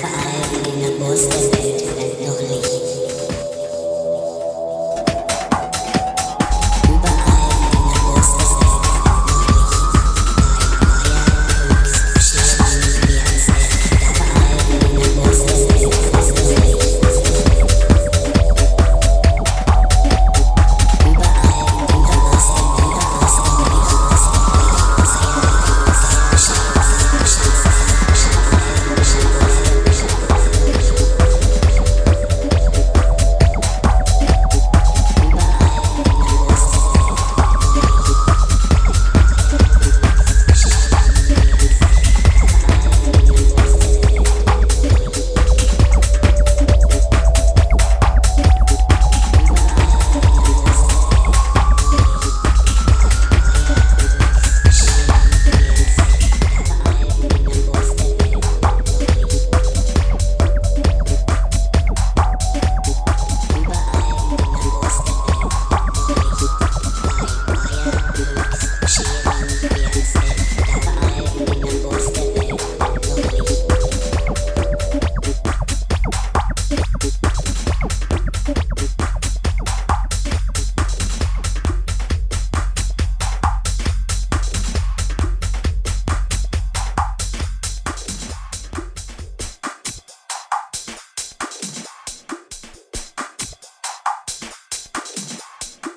fire in a poster bed.